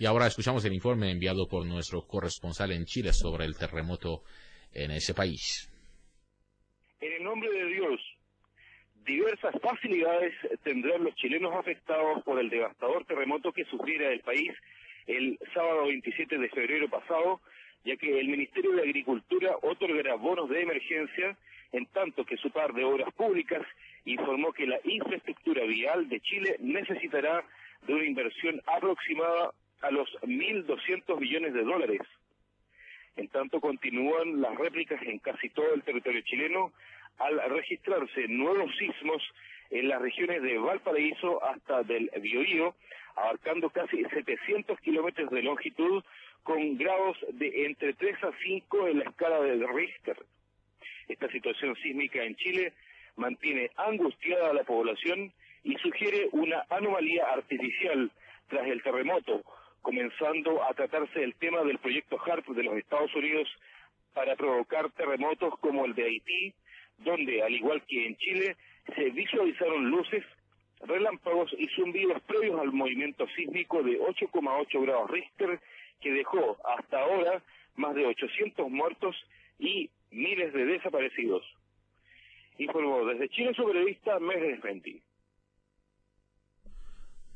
Y ahora escuchamos el informe enviado por nuestro corresponsal en Chile sobre el terremoto en ese país. En el nombre de Dios, diversas facilidades tendrán los chilenos afectados por el devastador terremoto que sufriera el país el sábado 27 de febrero pasado, ya que el Ministerio de Agricultura otorgará bonos de emergencia, en tanto que su par de obras públicas informó que la infraestructura vial de Chile necesitará de una inversión aproximada a los 1.200 millones de dólares. En tanto, continúan las réplicas en casi todo el territorio chileno al registrarse nuevos sismos en las regiones de Valparaíso hasta del Biobío, abarcando casi 700 kilómetros de longitud con grados de entre 3 a 5 en la escala de Richter. Esta situación sísmica en Chile mantiene angustiada a la población y sugiere una anomalía artificial tras el terremoto, comenzando a tratarse el tema del proyecto HARP de los Estados Unidos para provocar terremotos como el de Haití, donde, al igual que en Chile, se visualizaron luces, relámpagos y zumbidos previos al movimiento sísmico de 8,8 grados Richter, que dejó hasta ahora más de 800 muertos y miles de desaparecidos. Informó desde Chile su periodista Mes Fenti.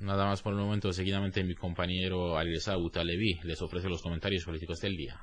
Nada más por el momento. Seguidamente mi compañero Alireza Utalevi les ofrece los comentarios políticos del día.